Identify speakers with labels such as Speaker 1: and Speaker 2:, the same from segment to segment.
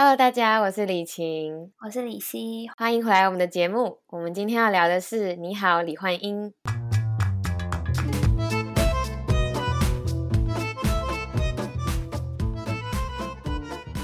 Speaker 1: Hello，大家，我是李晴，
Speaker 2: 我是李希，
Speaker 1: 欢迎回来我们的节目。我们今天要聊的是《你好，李焕英》。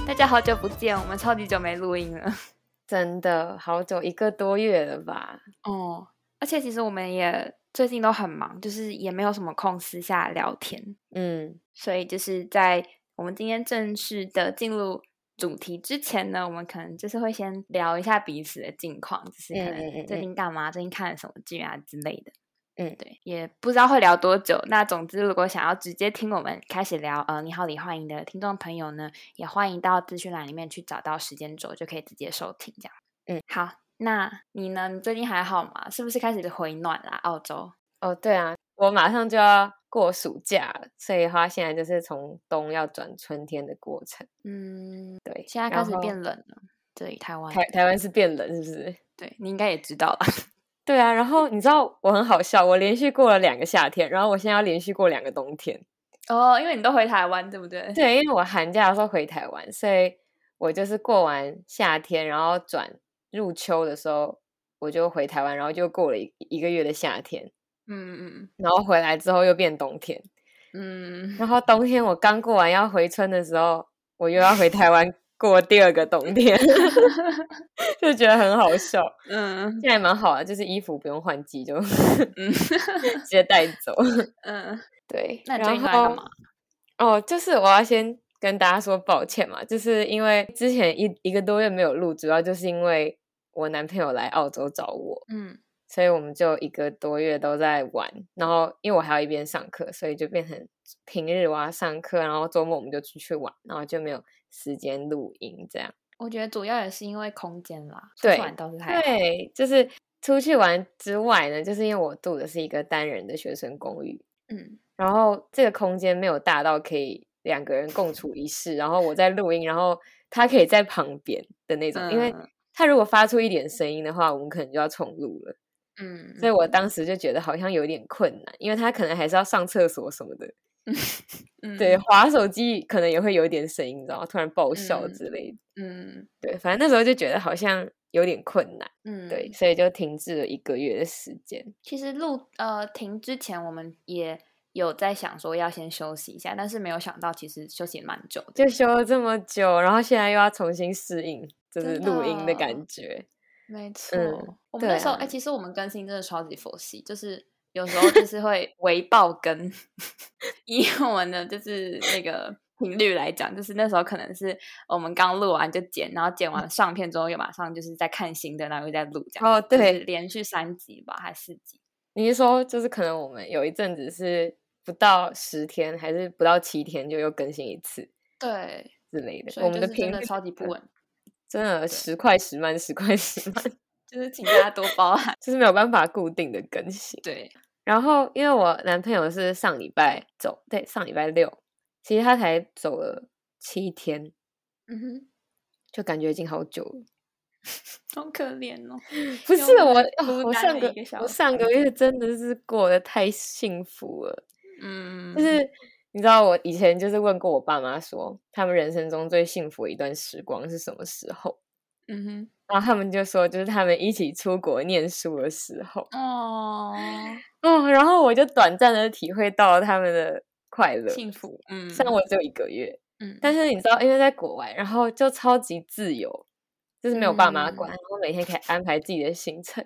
Speaker 2: 大家好久不见，我们超级久没录音了，
Speaker 1: 真的好久，一个多月了吧？
Speaker 2: 哦，而且其实我们也最近都很忙，就是也没有什么空私下聊天，
Speaker 1: 嗯，
Speaker 2: 所以就是在我们今天正式的进入主题之前呢，我们可能就是会先聊一下彼此的近况，就是可能最近干嘛，最近看了什么剧啊之类的。
Speaker 1: 嗯
Speaker 2: 对，也不知道会聊多久。那总之，如果想要直接听我们开始聊，呃，你好，李焕英的听众朋友呢，也欢迎到资讯栏里面去找到时间轴，就可以直接收听这样。
Speaker 1: 嗯，
Speaker 2: 好，那你呢？你最近还好吗？是不是开始回暖啦？澳洲？
Speaker 1: 哦，对啊，我马上就要过暑假了，所以的话现在就是从冬要转春天的过程。
Speaker 2: 嗯，
Speaker 1: 对，
Speaker 2: 现在开始变冷了。这里台湾，
Speaker 1: 台台湾是变冷，是不是？
Speaker 2: 对你应该也知道了。
Speaker 1: 对啊，然后你知道我很好笑，我连续过了两个夏天，然后我现在要连续过两个冬天。
Speaker 2: 哦，因为你都回台湾，对不对？
Speaker 1: 对，因为我寒假的时候回台湾，所以我就是过完夏天，然后转入秋的时候，我就回台湾，然后就过了一一个月的夏天，
Speaker 2: 嗯嗯
Speaker 1: 然后回来之后又变冬天，
Speaker 2: 嗯，
Speaker 1: 然后冬天我刚过完要回村的时候，我又要回台湾过第二个冬天，就觉得很好笑。
Speaker 2: 嗯。
Speaker 1: 现在蛮好的，就是衣服不用换季，就
Speaker 2: 嗯。
Speaker 1: 直接带走。
Speaker 2: 嗯，
Speaker 1: 对，
Speaker 2: 那你
Speaker 1: 然
Speaker 2: 最近干
Speaker 1: 后
Speaker 2: 嘛？
Speaker 1: 哦，就是我要先跟大家说抱歉嘛，就是因为之前一一个多月没有录，主要就是因为我男朋友来澳洲找我，
Speaker 2: 嗯
Speaker 1: 所以我们就一个多月都在玩。然后因为我还要一边上课，所以就变成平日我要上课，然后周末我们就出去玩，然后就没有时间录音这样。
Speaker 2: 我觉得主要也是因为空间啦，出
Speaker 1: 对
Speaker 2: 去玩倒是还。
Speaker 1: 对，就是出去玩之外呢，就是因为我住的是一个单人的学生公寓，
Speaker 2: 嗯
Speaker 1: 然后这个空间没有大到可以两个人共处一室，然后我在录音，然后他可以在旁边的那种，因为
Speaker 2: 嗯
Speaker 1: 他如果发出一点声音的话，我们可能就要重录了。
Speaker 2: 嗯，
Speaker 1: 所以我当时就觉得好像有点困难，因为他可能还是要上厕所什么的，
Speaker 2: 嗯
Speaker 1: 对，划手机可能也会有一点声音，你知道吗？突然爆笑
Speaker 2: 嗯
Speaker 1: 之类的，
Speaker 2: 嗯
Speaker 1: 对，反正那时候就觉得好像有点困难，
Speaker 2: 嗯，
Speaker 1: 对，。所以就停滞了一个月的时间。
Speaker 2: 其实录呃停之前，我们也有在想说要先休息一下，但是没有想到其实休息蛮久的。
Speaker 1: 就休了这么久，然后现在又要重新适应，就是录音的
Speaker 2: 的
Speaker 1: 感觉。
Speaker 2: 没错，
Speaker 1: 嗯
Speaker 2: 我们那时候哎、
Speaker 1: 啊
Speaker 2: 其实我们更新真的超级佛系，就是有时候就是会 微爆更，以我们的就是那个频率来讲，就是那时候可能是我们刚录完就剪，然后剪完上片之后又马上就是在看新的，然后又在录这样。
Speaker 1: 哦，对，
Speaker 2: 连续三集吧，还四集？
Speaker 1: 你是说就是可能我们有一阵子是不到十天，还是不到七天就又更新一次
Speaker 2: 对，
Speaker 1: 之类的？我们
Speaker 2: 的
Speaker 1: 频率
Speaker 2: 超级不稳，
Speaker 1: 真的时快时慢，时快时慢，
Speaker 2: 就是请大家多包涵。
Speaker 1: 就是没有办法固定的更新。
Speaker 2: 对，
Speaker 1: 然后因为我男朋友是上礼拜走，对，上礼拜六，其实他才走了七天，
Speaker 2: 嗯哼，
Speaker 1: 就感觉已经好久了。
Speaker 2: 好可怜哦。
Speaker 1: 不是我，我上个我上个月真的是过得太幸福了。
Speaker 2: 嗯，
Speaker 1: 就是你知道，我以前就是问过我爸妈说，他们人生中最幸福的一段时光是什么时候？
Speaker 2: 嗯哼，
Speaker 1: 然后他们就说，就是他们一起出国念书的时候。
Speaker 2: 哦，
Speaker 1: 哦，然后我就短暂的体会到了他们的快乐。
Speaker 2: 幸福，嗯，
Speaker 1: 虽然我只有一个月，
Speaker 2: 嗯，
Speaker 1: 但是你知道，因为在国外，然后就超级自由，就是没有爸妈管，
Speaker 2: 嗯
Speaker 1: 然后每天可以安排自己的行程，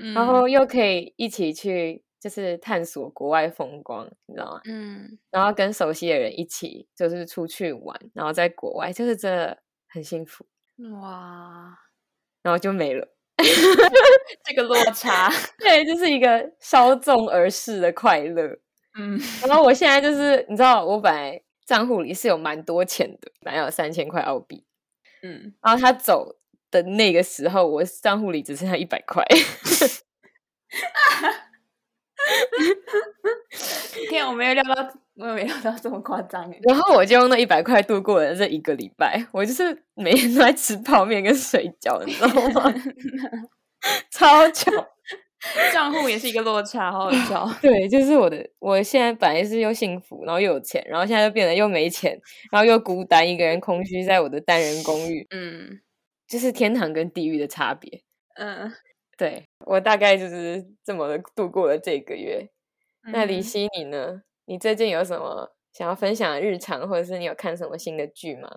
Speaker 2: 嗯
Speaker 1: 然后又可以一起去就是探索国外风光，你知道吗？
Speaker 2: 嗯，
Speaker 1: 然后跟熟悉的人一起就是出去玩，然后在国外就是真的很幸福，
Speaker 2: 哇，
Speaker 1: 然后就没了。
Speaker 2: 这个落差，
Speaker 1: 对，就是一个稍纵而逝的快乐。
Speaker 2: 嗯
Speaker 1: 然后我现在就是你知道，我本来账户里是有蛮多钱的，本来有三千块澳币，
Speaker 2: 嗯，
Speaker 1: 然后他走的那个时候，我账户里只剩下一百块。
Speaker 2: 天，我没有料到，我没有料到这么夸张哎。
Speaker 1: 然后我就用那一百块度过了这一个礼拜，我就是每天都在吃泡面跟水饺，你知道吗？超巧。
Speaker 2: 账户也是一个落差，好好笑。
Speaker 1: 对，就是我的，我现在本来是又幸福，然后又有钱，然后现在又变得又没钱，然后又孤单，一个人空虚在我的单人公寓，
Speaker 2: 嗯
Speaker 1: 就是天堂跟地狱的差别。
Speaker 2: 嗯，
Speaker 1: 对我大概就是这么度过了这个月。那李
Speaker 2: 嗯
Speaker 1: 希你呢？你最近有什么想要分享的日常，或者是你有看什么新的剧吗？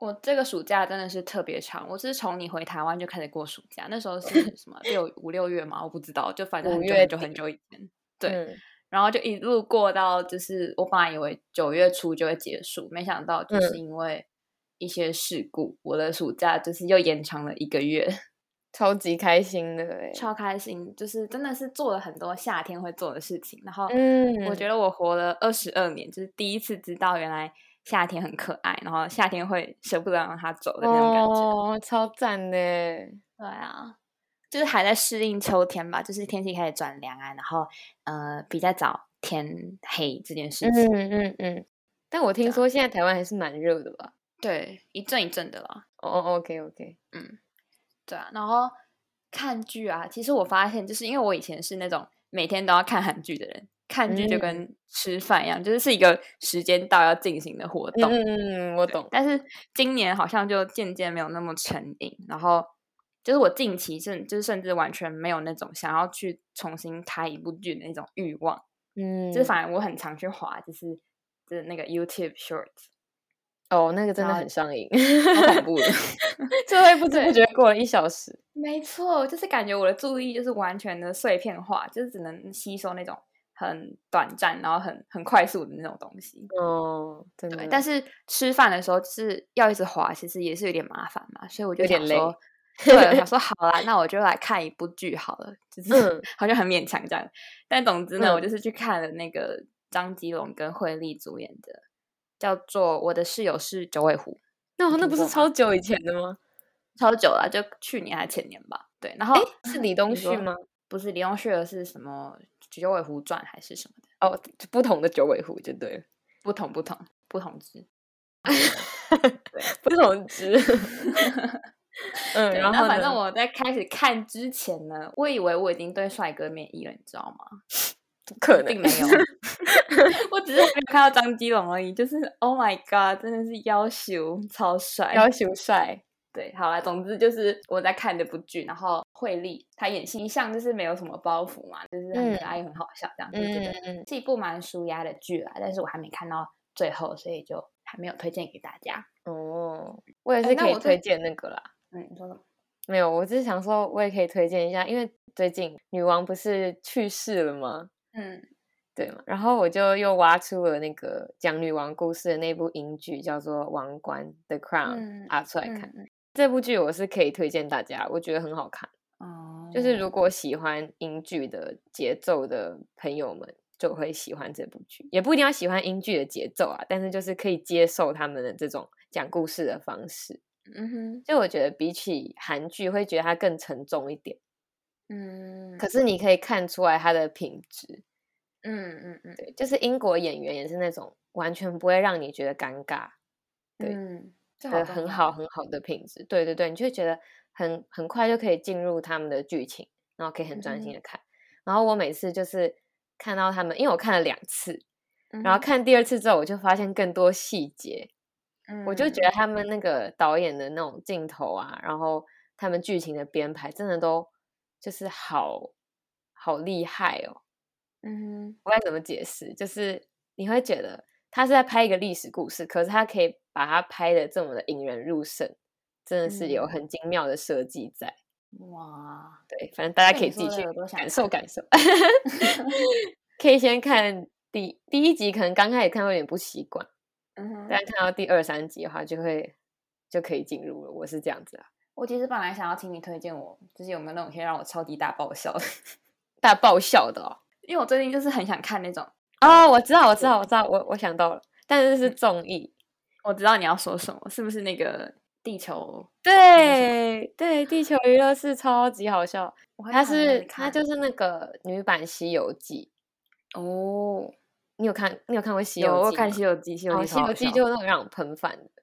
Speaker 2: 我这个暑假真的是特别长，我是从你回台湾就开始过暑假，那时候是什么六 五六月嘛，我不知道，就反正很久很久很久以前。对，
Speaker 1: 嗯
Speaker 2: 然后就一路过到，就是我本来以为九月初就会结束，没想到就是
Speaker 1: 嗯
Speaker 2: 因为一些事故，我的暑假就是又延长了一个月，
Speaker 1: 超级开心的哎、
Speaker 2: 超开心，就是真的是做了很多夏天会做的事情。然后，
Speaker 1: 嗯
Speaker 2: 我觉得我活了二十二年，就是第一次知道原来夏天很可爱，然后夏天会舍不得让它走的那种感觉。
Speaker 1: 哦，超赞的欸！
Speaker 2: 对啊，就是还在适应秋天吧，就是天气开始转凉啊，然后呃比较早天黑这件事情。
Speaker 1: 嗯嗯嗯。但我听说现在台湾还是蛮热的吧？
Speaker 2: 对，一阵一阵的啦。
Speaker 1: 哦哦，OK OK，
Speaker 2: 对啊，然后看剧啊，其实我发现，就是因为我以前是那种每天都要看韩剧的人，看剧就
Speaker 1: 嗯
Speaker 2: 跟吃饭一样，就是是一个时间到要进行的活动。
Speaker 1: 嗯，我懂。
Speaker 2: 但是今年好像就渐渐没有那么成瘾，然后就是我近期甚就是甚至完全没有那种想要去重新开一部剧的那种欲望，
Speaker 1: 嗯，
Speaker 2: 就是反而我很常去滑，就是就是那个 YouTube Shorts，
Speaker 1: 哦，那个真的很上瘾，
Speaker 2: 好 恐怖的。
Speaker 1: 就会不知不觉过了一小时。
Speaker 2: 没错，就是感觉我的注意就是完全的碎片化，就是只能吸收那种很短暂，然后很很快速的那种东西。
Speaker 1: 哦，真的
Speaker 2: 对，。但是吃饭的时候就是要一直滑，其实也是有点麻烦嘛，所以我就
Speaker 1: 有点累
Speaker 2: 想说，对，我想 说好啦，那我就来看一部剧好了，就是、
Speaker 1: 嗯
Speaker 2: 好像很勉强这样。但总之呢，我
Speaker 1: 嗯
Speaker 2: 就是去看了那个张吉龙跟惠利主演的，叫做《我的室友是九尾狐》。
Speaker 1: 那那不是超久以前的吗？
Speaker 2: 超久了，就去年还前年吧。对，然后
Speaker 1: 是李东旭吗？
Speaker 2: 不是李东旭的是什么《九尾狐传》还是什么的？
Speaker 1: 哦，不同的九尾狐就对了，
Speaker 2: 不同不同不同支。
Speaker 1: 不同只。嗯，然后
Speaker 2: 反正我在开始看之前呢，我以为我已经对帅哥免疫了，你知道吗？
Speaker 1: 不可能
Speaker 2: 并没有，我只是没有看到张基龙而已。就是 Oh my God，真的是要求超帅，
Speaker 1: 要求帅。
Speaker 2: 对，好了，总之就是我在看这部剧，然后惠利她演戏一向就是没有什么包袱嘛，就是很可爱又很好笑，这样、就觉得
Speaker 1: 嗯嗯，
Speaker 2: 是一部蛮舒压的剧啦。但是我还没看到最后，所以就还没有推荐给大家。
Speaker 1: 哦，我也是可以推荐那个啦。
Speaker 2: 嗯，你说什么？
Speaker 1: 没有，我只是想说，我也可以推荐一下，因为最近女王不是去世了吗？
Speaker 2: 嗯
Speaker 1: 对嘛，然后我就又挖出了那个讲女王故事的那部英剧，叫做《王冠》（The Crown），
Speaker 2: 嗯
Speaker 1: 出来看。这部剧我是可以推荐大家，我觉得很好看。
Speaker 2: 哦，
Speaker 1: 就是如果喜欢英剧的节奏的朋友们，就会喜欢这部剧。也不一定要喜欢英剧的节奏啊，但是就是可以接受他们的这种讲故事的方式。
Speaker 2: 嗯哼
Speaker 1: 就我觉得比起韩剧，会觉得它更沉重一点。
Speaker 2: 嗯，
Speaker 1: 可是你可以看出来他的品质，
Speaker 2: 嗯嗯嗯。
Speaker 1: 对，就是英国演员也是那种完全不会让你觉得尴尬对。
Speaker 2: 嗯，这
Speaker 1: 的很好很好的品质。对对对，你就会觉得很很快就可以进入他们的剧情，然后可以很专心
Speaker 2: 嗯。
Speaker 1: 的看。然后我每次就是看到他们，因为我看了两次，
Speaker 2: 嗯
Speaker 1: 然后看第二次之后，我就发现更多细节，
Speaker 2: 哼
Speaker 1: 我就觉得他们那个导演的那种镜头啊，然后他们剧情的编排，真的都就是好好厉害哦。
Speaker 2: 嗯
Speaker 1: 我该怎么解释？就是你会觉得他是在拍一个历史故事，可是他可以把它拍的这么的引人入胜，真的是有
Speaker 2: 嗯
Speaker 1: 很精妙的设计在。
Speaker 2: 哼，哇，
Speaker 1: 对，反正大家可以自己去感受感受。可以先看第第一集，可能刚开始看会有点不习惯，
Speaker 2: 嗯哼，
Speaker 1: 但看到第二三集的话，就会就可以进入了。我是这样子啊，
Speaker 2: 我其实本来想要请你推荐我，就是有没有那种可以让我超级大爆笑的，
Speaker 1: 大爆笑的哦。
Speaker 2: 因为我最近就是很想看那种，
Speaker 1: 哦，我知道，我知道，我知道，我我想到了，但是是综艺。
Speaker 2: 我知道你要说什么，是不是那个地球？
Speaker 1: 对对，地球娱乐是超级好笑，它是它就是那个女版《西游记》，
Speaker 2: 哦，
Speaker 1: 你有看你有看过《西游记》
Speaker 2: 我看《西游记》，《西游
Speaker 1: 哦，《
Speaker 2: 记》
Speaker 1: 就那种让我喷饭的。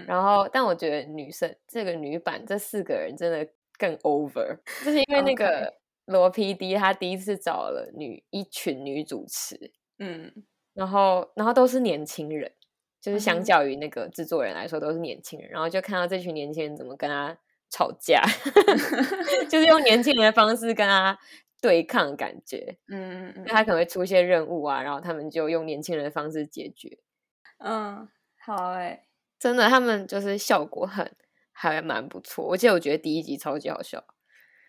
Speaker 2: 嗯。
Speaker 1: 然后，但我觉得女生这个女版这四个人真的更 over，就是因为那个罗 PD 他第一次找了女一群女主持，
Speaker 2: 嗯。
Speaker 1: 然后然后都是年轻人，就是相较于那个制作人来说都是年轻人，然后就看到这群年轻人怎么跟他吵架，就是用年轻人的方式跟他对抗，感觉
Speaker 2: 嗯嗯嗯
Speaker 1: 他。可能会出一些任务啊，然后他们就用年轻人的方式解决。
Speaker 2: 嗯，好哎，
Speaker 1: 真的，他们就是效果很还蛮不错，而且我觉得第一集超级好笑。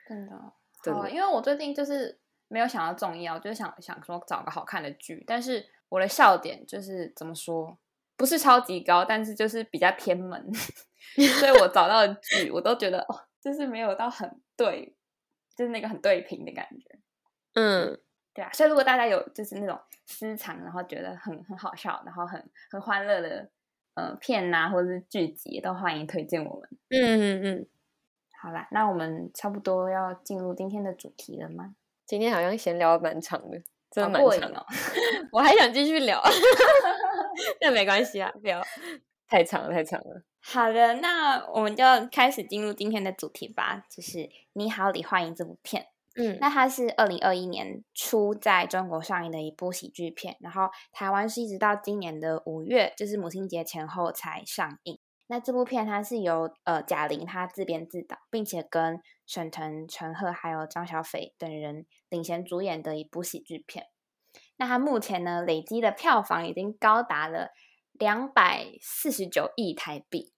Speaker 2: 真的
Speaker 1: 真的
Speaker 2: 好啊，因为我最近就是没有想到综艺啊，我就是想想说找个好看的剧，但是我的笑点就是怎么说，不是超级高，但是就是比较偏门，所以我找到的剧我都觉得哦，就是没有到很对，就是那个很对平的感觉。
Speaker 1: 嗯，
Speaker 2: 对啊，所以如果大家有就是那种私藏，然后觉得很很好笑，然后很很欢乐的呃片呐、或者是剧集，都欢迎推荐我们。
Speaker 1: 嗯嗯嗯，
Speaker 2: 好啦，那我们差不多要进入今天的主题了吗？
Speaker 1: 今天好像闲聊得蛮长的，真的
Speaker 2: 好
Speaker 1: 蛮长的。
Speaker 2: 哦！
Speaker 1: 我还想继续聊，那没关系啊，不要太长了，太长了。
Speaker 2: 好的，那我们就开始进入今天的主题吧，就是《你好，李焕英》这部片。
Speaker 1: 嗯
Speaker 2: 那它是二零二一年初在中国上映的一部喜剧片，然后台湾是一直到今年的五月，就是母亲节前后才上映。那这部片它是由呃贾玲她自编自导，并且跟沈腾、陈赫还有张小斐等人领衔主演的一部喜剧片。那它目前呢累积的票房已经高达了两百四十九亿台币，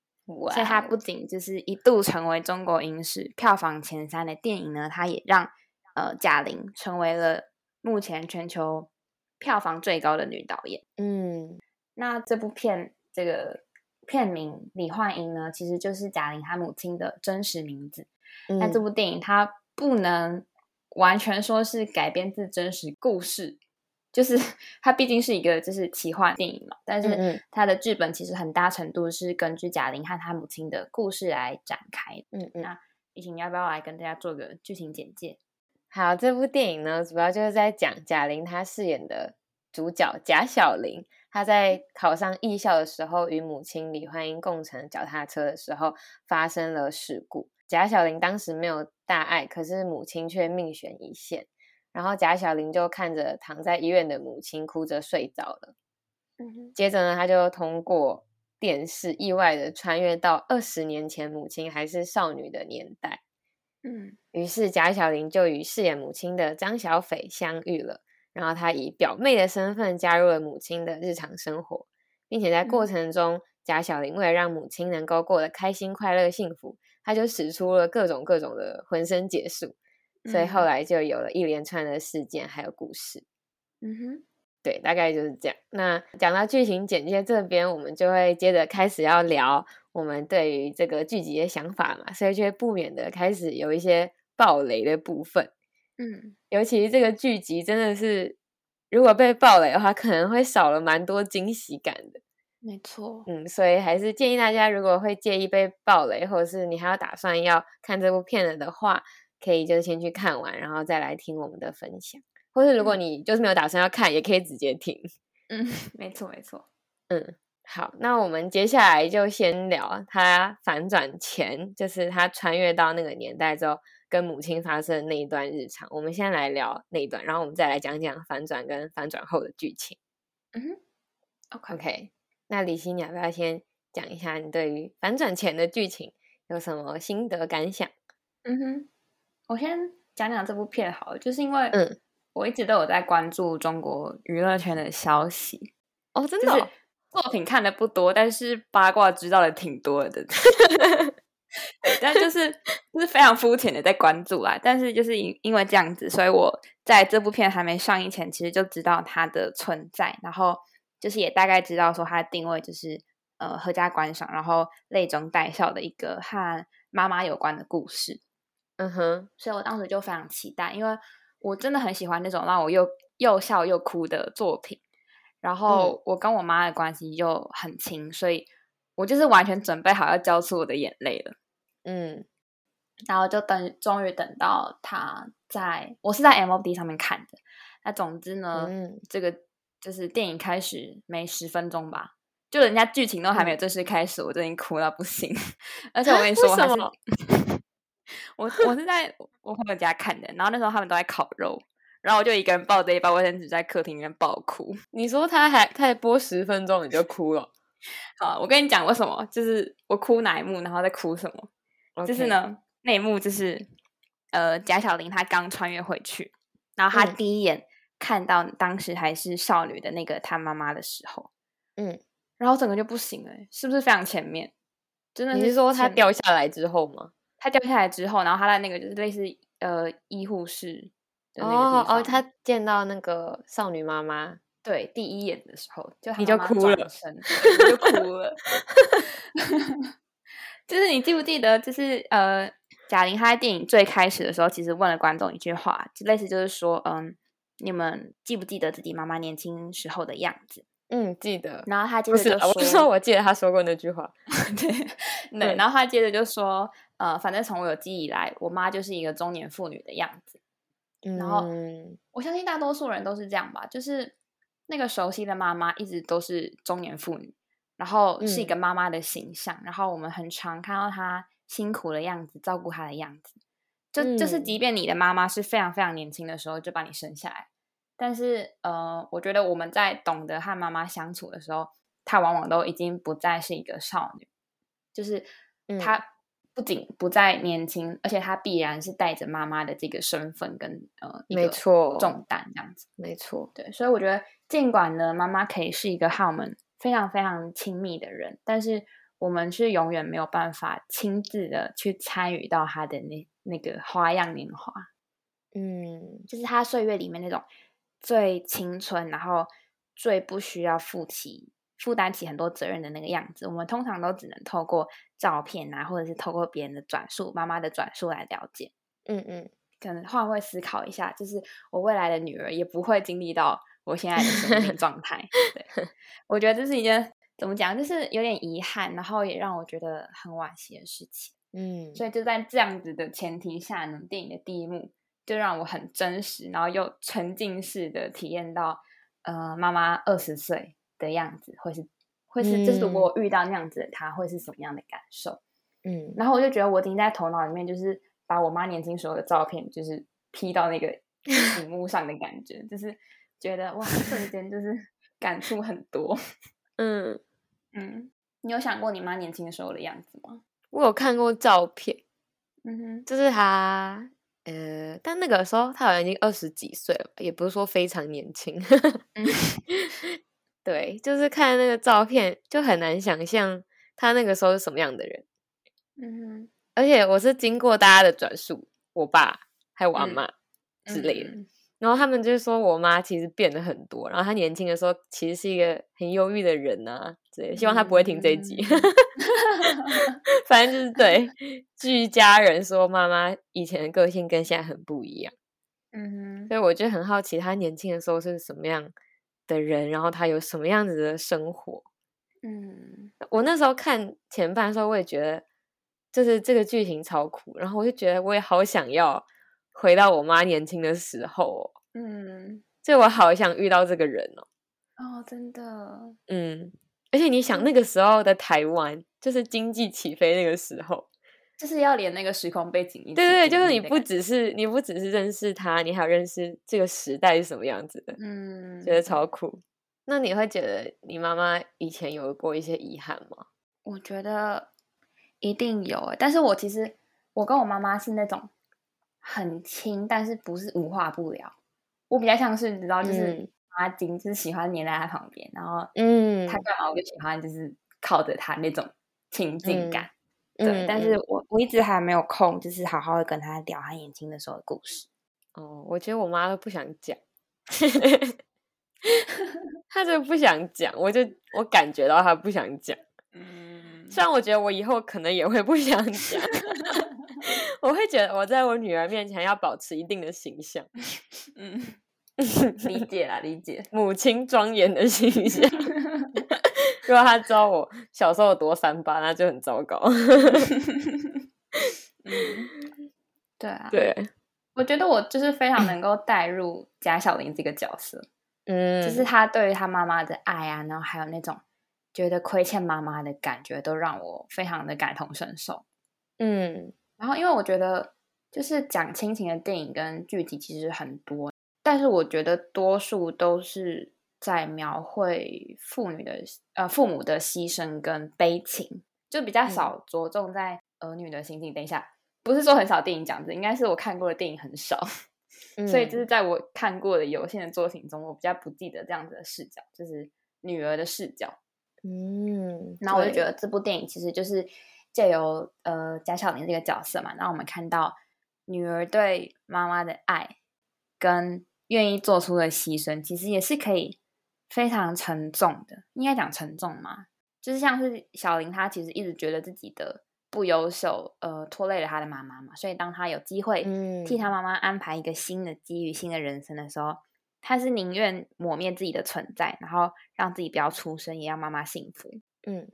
Speaker 2: 所以它
Speaker 1: 哦
Speaker 2: 不仅就是一度成为中国影史票房前三的电影呢，它也让呃贾玲成为了目前全球票房最高的女导演。
Speaker 1: 嗯
Speaker 2: 那这部片这个片名李焕英呢，其实就是贾玲她母亲的真实名字。那这
Speaker 1: 嗯
Speaker 2: 部电影它不能完全说是改编自真实故事，就是 它毕竟是一个就是奇幻电影嘛，但
Speaker 1: 嗯
Speaker 2: 是
Speaker 1: 嗯
Speaker 2: 它的剧本其实很大程度是根据贾玲和她母亲的故事来展开的。
Speaker 1: 嗯嗯。
Speaker 2: 那雨晴，你要不要来跟大家做个剧情简介？
Speaker 1: 好，这部电影呢，主要就是在讲贾玲她饰演的主角贾小玲，她在考上艺校的时候，与母亲李焕英共乘脚踏车的时候发生了事故。贾小玲当时没有大碍，可是母亲却命悬一线。然后贾小玲就看着躺在医院的母亲哭着睡着了。
Speaker 2: 嗯
Speaker 1: 接着呢，他就通过电视意外的穿越到二十年前母亲还是少女的年代。
Speaker 2: 嗯
Speaker 1: 于是贾小玲就与饰演母亲的张小斐相遇了，然后她以表妹的身份加入了母亲的日常生活，并且在过
Speaker 2: 嗯
Speaker 1: 程中，贾小玲为了让母亲能够过得开心、快乐、幸福，她就使出了各种各种的浑身解数，所以后
Speaker 2: 嗯
Speaker 1: 来就有了一连串的事件还有故事。
Speaker 2: 嗯哼，
Speaker 1: 对，大概就是这样。那讲到剧情简介这边，我们就会接着开始要聊我们对于这个剧集的想法嘛，所以就会不免的开始有一些暴雷的部分。
Speaker 2: 嗯
Speaker 1: 尤其这个剧集真的是，如果被暴雷的话，可能会少了蛮多惊喜感的。
Speaker 2: 没错。
Speaker 1: 嗯，所以还是建议大家，如果会介意被暴雷，或者是你还要打算要看这部片了的话，可以就先去看完，然后再来听我们的分享。或是如果
Speaker 2: 嗯
Speaker 1: 你就是没有打算要看，也可以直接听。
Speaker 2: 嗯，没错没错。
Speaker 1: 嗯，好，那我们接下来就先聊他反转前，就是他穿越到那个年代之后，跟母亲发生的那一段日常。我们先来聊那一段，然后我们再来讲讲反转跟反转后的剧情。
Speaker 2: 嗯哼，OK。
Speaker 1: OK，那李欣，你要不要先讲一下你对于反转前的剧情有什么心得感想？
Speaker 2: 嗯哼，我先讲讲这部片好了，就是因为
Speaker 1: 嗯，
Speaker 2: 我一直都有在关注中国娱乐圈的消息，
Speaker 1: 哦，真的、
Speaker 2: 就是
Speaker 1: 哦，
Speaker 2: 作品看的不多，但是八卦知道的挺多的。对但就是就是非常肤浅的在关注啦，但是就是因因为这样子，所以我在这部片还没上映前，其实就知道它的存在，然后就是也大概知道说它的定位就是呃合家观赏，然后泪中带笑的一个和妈妈有关的故事。
Speaker 1: 嗯哼，
Speaker 2: 所以我当时就非常期待，因为我真的很喜欢那种让我又又笑又哭的作品。然后我跟我妈的关系就很亲，所以我就是完全准备好要交出我的眼泪了。
Speaker 1: 嗯
Speaker 2: 然后就等，终于等到他在，我是在 MOD 上面看的。那总之呢，
Speaker 1: 嗯
Speaker 2: 这个就是电影开始没十分钟吧，就人家剧情都还没有正式开始，我就已经哭到不行。而且我跟你说，我我是在我朋友家看的，然后那时候他们都在烤肉，然后我就一个人抱着一包卫生纸在客厅里面爆哭。
Speaker 1: 你说他还他还播十分钟你就哭了？
Speaker 2: 好，我跟你讲为什么，就是我哭哪一幕，然后在哭什么，就是呢那一幕就是呃贾小玲她刚穿越回去，然后她
Speaker 1: 嗯
Speaker 2: 第一眼看到当时还是少女的那个她妈妈的时候，
Speaker 1: 嗯，
Speaker 2: 然后整个就不行了，是不是非常前面？真的
Speaker 1: 你是说他掉下来之后吗？
Speaker 2: 他掉下来之后，然后他在那个就是类似呃医护室的那个地
Speaker 1: 哦
Speaker 2: 方，
Speaker 1: 哦，他见到那个少女妈妈，
Speaker 2: 对第一眼的时候，就他
Speaker 1: 你就
Speaker 2: 妈妈转
Speaker 1: 哭了
Speaker 2: 身 对我就哭了。就是你记不记得，就是呃，贾玲她在电影最开始的时候，其实问了观众一句话，就类似就是说，嗯，你们记不记得自己妈妈年轻时候的样子？
Speaker 1: 嗯，记得。
Speaker 2: 然后他接
Speaker 1: 不是啊，
Speaker 2: 着就说，
Speaker 1: 我是说我记得他说过那句话。
Speaker 2: 对对，
Speaker 1: 对
Speaker 2: 然后他接着就说，呃，反正从我有记忆以来，我妈就是一个中年妇女的样子。然后
Speaker 1: 嗯
Speaker 2: 我相信大多数人都是这样吧，就是那个熟悉的妈妈一直都是中年妇女，然后是一个妈妈的形象，然后我们很常看到她辛苦的样子，照顾她的样子。就就是，
Speaker 1: 嗯
Speaker 2: 即便你的妈妈是非常非常年轻的时候就把你生下来，但是呃，我觉得我们在懂得和妈妈相处的时候，她往往都已经不再是一个少女，就是
Speaker 1: 嗯。
Speaker 2: 她不仅不再年轻，而且她必然是带着妈妈的这个身份跟呃
Speaker 1: 没错
Speaker 2: 重担这样子。
Speaker 1: 没错，
Speaker 2: 对，所以我觉得，尽管呢，妈妈可以是一个和我们非常非常亲密的人，但是我们是永远没有办法亲自的去参与到她的那那个花样年华，
Speaker 1: 嗯
Speaker 2: 就是她岁月里面那种最青春，然后最不需要负起负担起很多责任的那个样子。我们通常都只能透过照片啊，或者是透过别人的转述、妈妈的转述来了解。
Speaker 1: 嗯嗯，
Speaker 2: 可能换位思考一下，就是我未来的女儿也不会经历到我现在的生命状态。对，我觉得这是一件怎么讲，就是有点遗憾，然后也让我觉得很惋惜的事情。
Speaker 1: 嗯，
Speaker 2: 所以就在这样子的前提下呢，电影的第一幕就让我很真实，然后又沉浸式的体验到，呃，妈妈二十岁的样子，会是会是，就是如果我遇到那样子的她，会是什么样的感受？
Speaker 1: 嗯
Speaker 2: 然后我就觉得我已经在头脑里面，就是把我妈年轻时候的照片，就是 P 到那个 屏幕上的感觉，就是觉得哇，瞬间就是 感触很多。
Speaker 1: 嗯，
Speaker 2: 嗯，你有想过你妈年轻的时候的样子吗？
Speaker 1: 我有看过照片，
Speaker 2: 嗯哼，
Speaker 1: 就是他，呃，但那个时候他好像已经二十几岁了吧，也不是说非常年轻。
Speaker 2: 嗯
Speaker 1: 对，就是看那个照片，就很难想象他那个时候是什么样的人。
Speaker 2: 嗯
Speaker 1: 而且我是经过大家的转述，我爸还有我阿
Speaker 2: 嗯
Speaker 1: 妈，之类的，
Speaker 2: 嗯
Speaker 1: 然后他们就说我妈其实变得很多，然后她年轻的时候其实是一个很忧郁的人啊，之类的。希望她不会听这一集。
Speaker 2: 嗯
Speaker 1: 反正就是对，据家人说，妈妈以前的个性跟现在很不一样，
Speaker 2: 嗯哼，
Speaker 1: 所以我就很好奇她年轻的时候是什么样的人，然后她有什么样子的生活。
Speaker 2: 嗯
Speaker 1: 我那时候看前半的时候，我也觉得就是这个剧情超酷，然后我就觉得我也好想要回到我妈年轻的时候、哦，
Speaker 2: 嗯，
Speaker 1: 就我好想遇到这个人哦。
Speaker 2: 哦，真的，
Speaker 1: 嗯，而且你想那个时候的台湾，就是经济起飞那个时候，
Speaker 2: 就是要连那个时空背景一起
Speaker 1: 对对就是你不只是你不只是认识他，你还有认识这个时代是什么样子的，
Speaker 2: 嗯，
Speaker 1: 觉得超酷。那你会觉得你妈妈以前有过一些遗憾吗？
Speaker 2: 我觉得一定有欸，但是我其实我跟我妈妈是那种很轻，但是不是无话不聊。我比较像是你知道，就是
Speaker 1: 嗯
Speaker 2: 阿金，就是喜欢黏在他旁边，然后
Speaker 1: 嗯
Speaker 2: 他干嘛我就喜欢就是靠着他那种亲近感。对，
Speaker 1: 嗯
Speaker 2: 但是
Speaker 1: 嗯
Speaker 2: 我我一直还没有空，就是好好的跟他聊他年轻的时候的故事。
Speaker 1: 哦，我觉得我妈都不想讲，她就不想讲，我就我感觉到她不想讲。
Speaker 2: 嗯
Speaker 1: 虽然我觉得我以后可能也会不想讲，我会觉得我在我女儿面前要保持一定的形象，
Speaker 2: 嗯，理解啦，理解。
Speaker 1: 母亲庄严的形象。如果她知道我小时候有多三八，那就很糟糕。
Speaker 2: 嗯，对啊，
Speaker 1: 对，
Speaker 2: 我觉得我就是非常能够带入贾小玲这个角色，
Speaker 1: 嗯，
Speaker 2: 就是她对于她妈妈的爱啊，然后还有那种觉得亏欠妈妈的感觉，都让我非常的感同身受。
Speaker 1: 嗯
Speaker 2: 然后，因为我觉得就是讲亲情的电影跟剧集其实很多，但是我觉得多数都是在描绘妇女的呃父母的牺牲跟悲情，就比较少着重在儿女的心境。等一下，不是说很少电影讲这，应该是我看过的电影很少，所以就是在我看过的有限的作品中，我比较不记得这样子的视角，就是女儿的视角。
Speaker 1: 嗯，
Speaker 2: 那我就觉得这部电影其实就是借由呃贾小玲这个角色嘛，让我们看到。女儿对妈妈的爱跟愿意做出的牺牲，其实也是可以非常沉重的。应该讲沉重嘛，就是像是小玲，她其实一直觉得自己的不优秀，呃，拖累了她的妈妈嘛。所以当她有机会替她妈妈安排一个新的机遇、新的人生的时候，她是宁愿抹灭自己的存在，然后让自己不要出生，也要妈妈幸福。
Speaker 1: 嗯，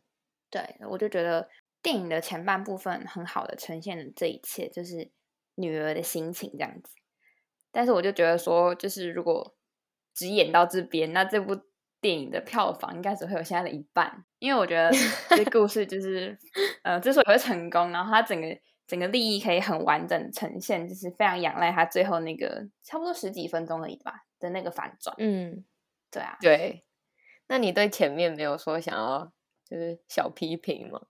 Speaker 2: 对，我就觉得电影的前半部分很好的呈现了这一切，就是。女儿的心情这样子，但是我就觉得说，就是如果只演到这边，那这部电影的票房应该只会有现在的一半，因为我觉得 这故事就是，呃，之所以会成功，然后它整个整个利益可以很完整呈现，就是非常仰赖它最后那个差不多十几分钟而已吧的那个反转。
Speaker 1: 嗯，
Speaker 2: 对啊，
Speaker 1: 对。那你对前面没有说想要就是小批评嘛？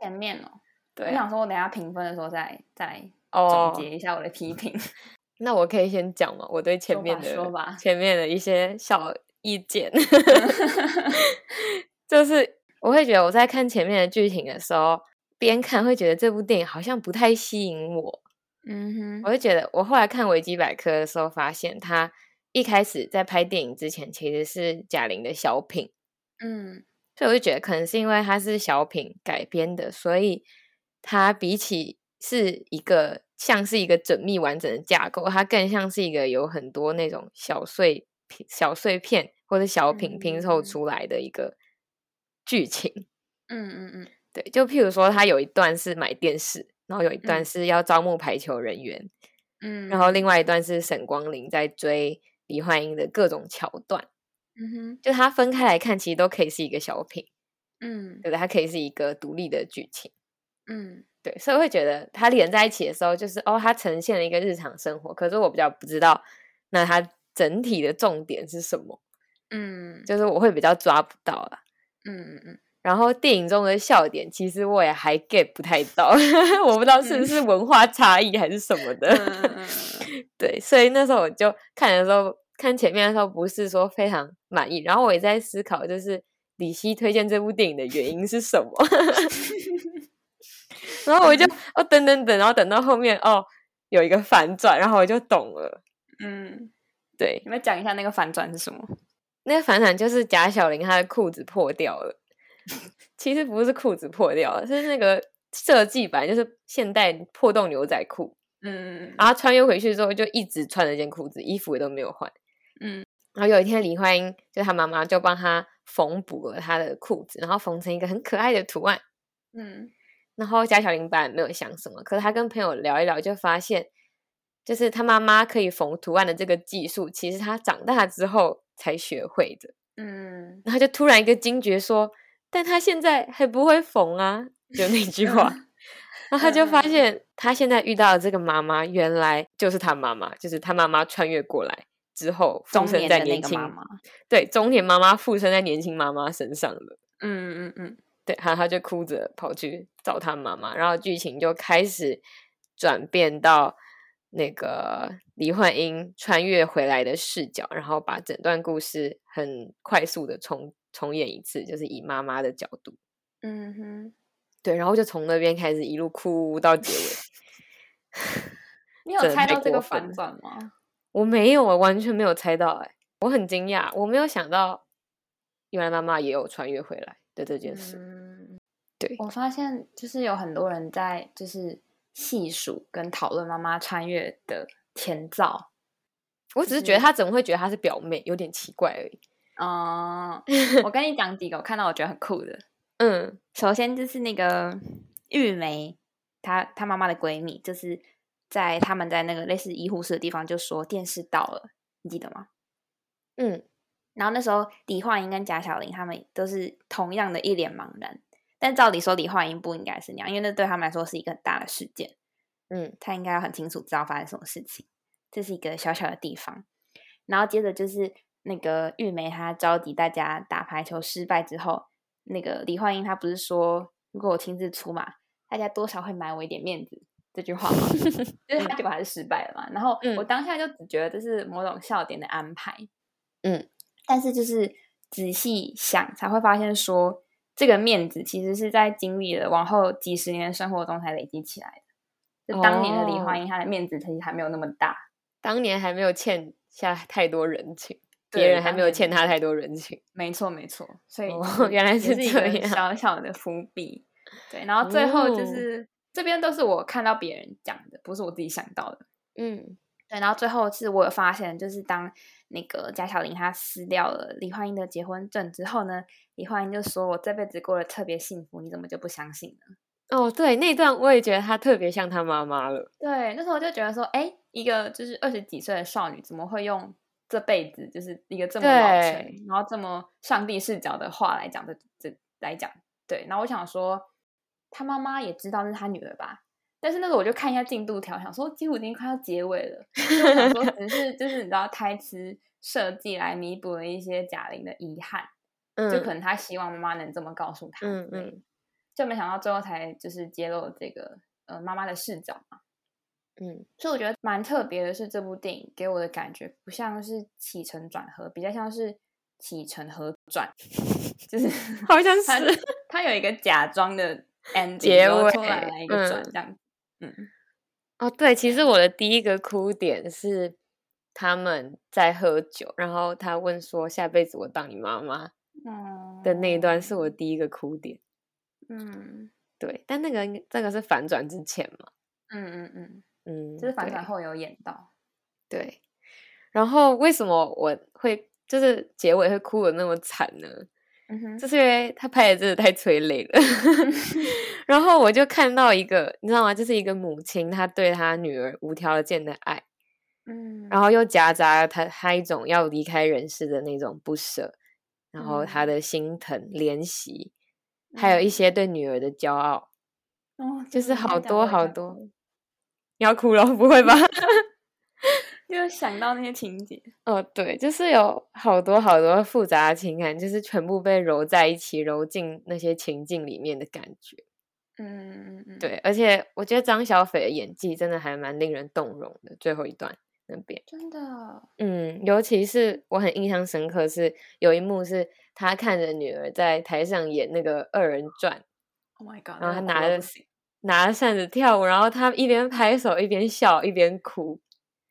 Speaker 2: 前面哦，
Speaker 1: 对，
Speaker 2: 我想说我等下评分的时候再再。总结一下我的批评，
Speaker 1: 那我可以先讲嘛，我对前面的
Speaker 2: 说吧，
Speaker 1: 前面的一些小意见，就是我会觉得我在看前面的剧情的时候，边看会觉得这部电影好像不太吸引我。
Speaker 2: 嗯哼，
Speaker 1: 我就觉得我后来看维基百科的时候，发现他一开始在拍电影之前其实是贾玲的小品。
Speaker 2: 嗯，
Speaker 1: 所以我就觉得可能是因为它是小品改编的，所以它比起。是一个像是一个缜密完整的架构，它更像是一个有很多那种小碎片、小碎片或者小品拼凑出来的一个剧情。
Speaker 2: 嗯嗯嗯，
Speaker 1: 对，就譬如说，它有一段是买电视，然后有一段是要招募排球人员，
Speaker 2: 嗯，
Speaker 1: 然后另外一段是沈光林在追李焕英的各种桥段。
Speaker 2: 嗯哼，
Speaker 1: 就它分开来看，其实都可以是一个小品。
Speaker 2: 嗯，
Speaker 1: 对不对？它可以是一个独立的剧情。
Speaker 2: 嗯。
Speaker 1: 对，所以会觉得它连在一起的时候，就是哦，它呈现了一个日常生活。可是我比较不知道，那它整体的重点是什么？
Speaker 2: 嗯，
Speaker 1: 就是我会比较抓不到了。
Speaker 2: 嗯嗯嗯。
Speaker 1: 然后电影中的笑点，其实我也还 get 不太到，我不知道是不是文化差异还是什么的。对，所以那时候我就看的时候，看前面的时候不是说非常满意。然后我也在思考，就是李希推荐这部电影的原因是什么？然后我就哦等等等，然后等到后面哦有一个反转，然后我就懂了。
Speaker 2: 嗯，
Speaker 1: 对，
Speaker 2: 你们讲一下那个反转是什么？
Speaker 1: 那个反转就是贾小玲她的裤子破掉了。其实不是裤子破掉了，是那个设计版就是现代破洞牛仔裤。
Speaker 2: 嗯嗯嗯。
Speaker 1: 然后穿越回去之后就一直穿那件裤子，衣服也都没有换。
Speaker 2: 嗯。
Speaker 1: 然后有一天李焕英就她妈妈就帮她缝补了她的裤子，然后缝成一个很可爱的图案。
Speaker 2: 嗯。
Speaker 1: 然后贾小玲本来没有想什么，可是他跟朋友聊一聊，就发现，就是他妈妈可以缝图案的这个技术，其实他长大之后才学会的。
Speaker 2: 嗯，
Speaker 1: 然后就突然一个惊觉说：“但他现在还不会缝啊！”就那句话，然后他就发现，他现在遇到的这个妈妈，原来就是他妈妈，就是他妈妈穿越过来之后附身在年轻
Speaker 2: 妈妈，
Speaker 1: 对，中年妈妈附身在年轻妈妈身上了。
Speaker 2: 嗯嗯嗯。
Speaker 1: 对，然后他就哭着跑去找他妈妈，然后剧情就开始转变到那个李焕英穿越回来的视角，然后把整段故事很快速的重重演一次，就是以妈妈的角度。
Speaker 2: 嗯哼，
Speaker 1: 对，然后就从那边开始一路哭到结尾。
Speaker 2: 你有猜到这个反转吗？
Speaker 1: 我没有，我完全没有猜到。哎，我很惊讶，我没有想到，原来妈妈也有穿越回来。的这件事，对
Speaker 2: 我发现就是有很多人在就是细数跟讨论妈妈穿越的前兆。
Speaker 1: 我只是觉得他怎么会觉得她是表妹，有点奇怪而已。
Speaker 2: 哦，我跟你讲几个我看到我觉得很酷的。
Speaker 1: 嗯，
Speaker 2: 首先就是那个玉梅，她她妈妈的闺蜜，就是在他们在那个类似医护室的地方，就说电视到了，你记得吗？
Speaker 1: 嗯。
Speaker 2: 然后那时候李焕英跟贾小玲他们都是同样的一脸茫然，但照理说李焕英不应该是那样，因为那对他们来说是一个很大的事件。
Speaker 1: 嗯
Speaker 2: 他应该要很清楚知道发生什么事情。这是一个小小的地方，然后接着就是那个玉梅，她召集大家打排球失败之后，那个李焕英她不是说，如果我亲自出马，大家多少会买我一点面子这句话吗？就是他结果还是失败了嘛。然后我当下就只觉得这是某种笑点的安排，
Speaker 1: 嗯，
Speaker 2: 但是就是仔细想才会发现说，这个面子其实是在经历了往后几十年的生活中才累积起来的。就当年的李焕英，她的面子其实还没有那么大。
Speaker 1: 当年还没有欠下太多人情，
Speaker 2: 对
Speaker 1: 别人还没有欠他太多人情。
Speaker 2: 没错，没错，所以
Speaker 1: 哦 原来是这样
Speaker 2: 小小的伏笔。对，然后最后就
Speaker 1: 哦
Speaker 2: 是、这边都是我看到别人讲的，不是我自己想到的。
Speaker 1: 嗯
Speaker 2: 对，然后最后是我有发现，就是当那个贾小玲她撕掉了李焕英的结婚证之后呢，李焕英就说：“我这辈子过得特别幸福，你怎么就不相信呢
Speaker 1: 哦，对，那段我也觉得她特别像她妈妈了。？”
Speaker 2: 对，那时候就觉得说，哎，一个就是二十几岁的少女，怎么会用这辈子就是一个这么老成，然后这么上帝视角的话来讲的这来讲？对，然后我想说，他妈妈也知道那是他女儿吧？但是那个我就看一下进度条，想说几乎已经快要结尾了，就我想说只 是就是你知道台词设计来弥补了一些贾玲的遗憾，
Speaker 1: 嗯，
Speaker 2: 就可能他希望妈妈能这么告诉他，
Speaker 1: 嗯嗯，
Speaker 2: 就没想到最后才就是揭露这个呃妈妈的视角嘛。
Speaker 1: 嗯
Speaker 2: 所以我觉得蛮特别的是，这部电影给我的感觉不像是起承转合，比较像是起承合转，就是
Speaker 1: 好像
Speaker 2: 它
Speaker 1: 是
Speaker 2: 它有一个假装的 ending，
Speaker 1: 结
Speaker 2: 尾突
Speaker 1: 尾
Speaker 2: 然来一个转
Speaker 1: 嗯
Speaker 2: 这样。嗯
Speaker 1: 哦，对，其实我的第一个哭点是他们在喝酒，然后他问说下辈子我当你妈妈
Speaker 2: 嗯
Speaker 1: 的那一段是我第一个哭点。
Speaker 2: 嗯
Speaker 1: 对，但那个应该这个是反转之前嘛，
Speaker 2: 嗯嗯嗯，
Speaker 1: 嗯，
Speaker 2: 就是反转
Speaker 1: 对
Speaker 2: 后有演到。
Speaker 1: 对，然后为什么我会就是结尾会哭的那么惨呢？就是因为他拍的真的太催泪了。然后我就看到一个，你知道吗？就是一个母亲，她对她女儿无条件的爱，
Speaker 2: 嗯，
Speaker 1: 然后又夹杂了她她一种要离开人世的那种不舍，然后她
Speaker 2: 嗯
Speaker 1: 的心疼、怜惜，还有一些对女儿的骄傲，
Speaker 2: 哦，
Speaker 1: 就是好多好多。
Speaker 2: 你
Speaker 1: 你要哭了？不会吧？
Speaker 2: 就想到那些情节。
Speaker 1: 哦，对，就是有好多好多复杂的情感，就是全部被揉在一起，揉进那些情境里面的感觉。
Speaker 2: 嗯嗯嗯，
Speaker 1: 对，而且我觉得张小斐的演技真的还蛮令人动容的，最后一段那边，
Speaker 2: 真的。
Speaker 1: 嗯，尤其是我很印象深刻是有一幕是他看着女儿在台上演那个二人转
Speaker 2: ，Oh my god！
Speaker 1: 然后他拿着拿着扇子跳舞，然后他一边拍手一边笑一边哭，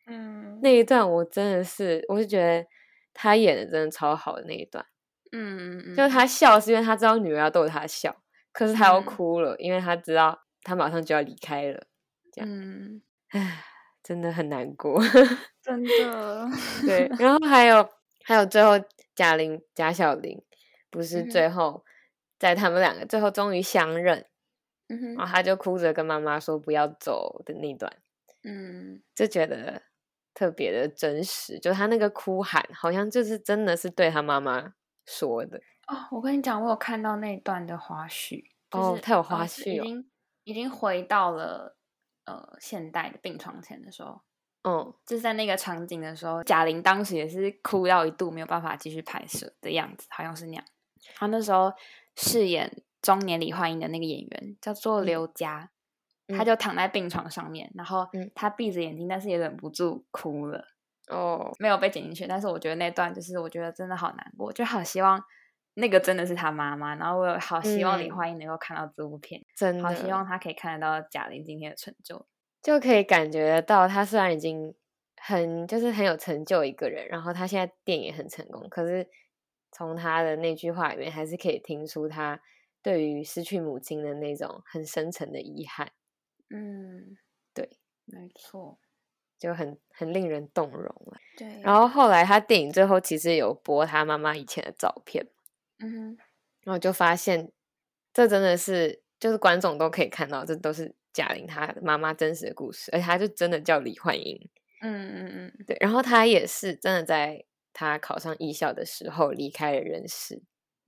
Speaker 2: 嗯。
Speaker 1: 那一段我真的是，我是觉得他演的真的超好的那一段。
Speaker 2: 嗯嗯嗯，
Speaker 1: 就是他笑是因为他知道女儿要逗他笑，可是他要
Speaker 2: 嗯。
Speaker 1: 哭了，因为他知道他马上就要离开了，这样
Speaker 2: 嗯，
Speaker 1: 唉，真的很难过。
Speaker 2: 真的。
Speaker 1: 对，然后还有还有最后贾玲贾小玲不是最后在他们两个最后终于相认，
Speaker 2: 嗯
Speaker 1: 然后他就哭着跟妈妈说不要走的那段，
Speaker 2: 嗯。
Speaker 1: 就觉得特别的真实，就他那个哭喊好像就是真的是对他妈妈说的。
Speaker 2: 哦，我跟你讲，我有看到那段的花絮，就是
Speaker 1: 哦他有花絮哦
Speaker 2: 已经已经回到了呃现代的病床前的时候，
Speaker 1: 嗯
Speaker 2: 就是在那个场景的时候，贾玲当时也是哭到一度没有办法继续拍摄的样子，好像是那样。她那时候饰演中年李焕英的那个演员叫做
Speaker 1: 嗯
Speaker 2: 刘佳，她
Speaker 1: 嗯。
Speaker 2: 就躺在病床上面，然后他闭着眼睛，但是也忍不住哭了。
Speaker 1: 哦，
Speaker 2: 没有被剪进去，但是我觉得那段就是我觉得真的好难过，就好希望那个真的是他妈妈，然后我有好希望李
Speaker 1: 嗯。
Speaker 2: 焕英能够看到这部片，
Speaker 1: 真的
Speaker 2: 好希望他可以看得到贾玲今天的成就。
Speaker 1: 就可以感觉得到，他虽然已经很就是很有成就一个人，然后他现在电影也很成功，可是从他的那句话里面，还是可以听出他对于失去母亲的那种很深沉的遗憾，
Speaker 2: 嗯，
Speaker 1: 对，
Speaker 2: 没错，
Speaker 1: 就很很令人动容了。
Speaker 2: 对。
Speaker 1: 然后后来他电影最后其实有播他妈妈以前的照片，
Speaker 2: 嗯哼，
Speaker 1: 然后就发现这真的是就是观众都可以看到，这都是贾玲她妈妈真实的故事，而且她就真的叫李焕英。
Speaker 2: 嗯嗯嗯，
Speaker 1: 对，然后她也是真的在她考上艺校的时候离开了人世。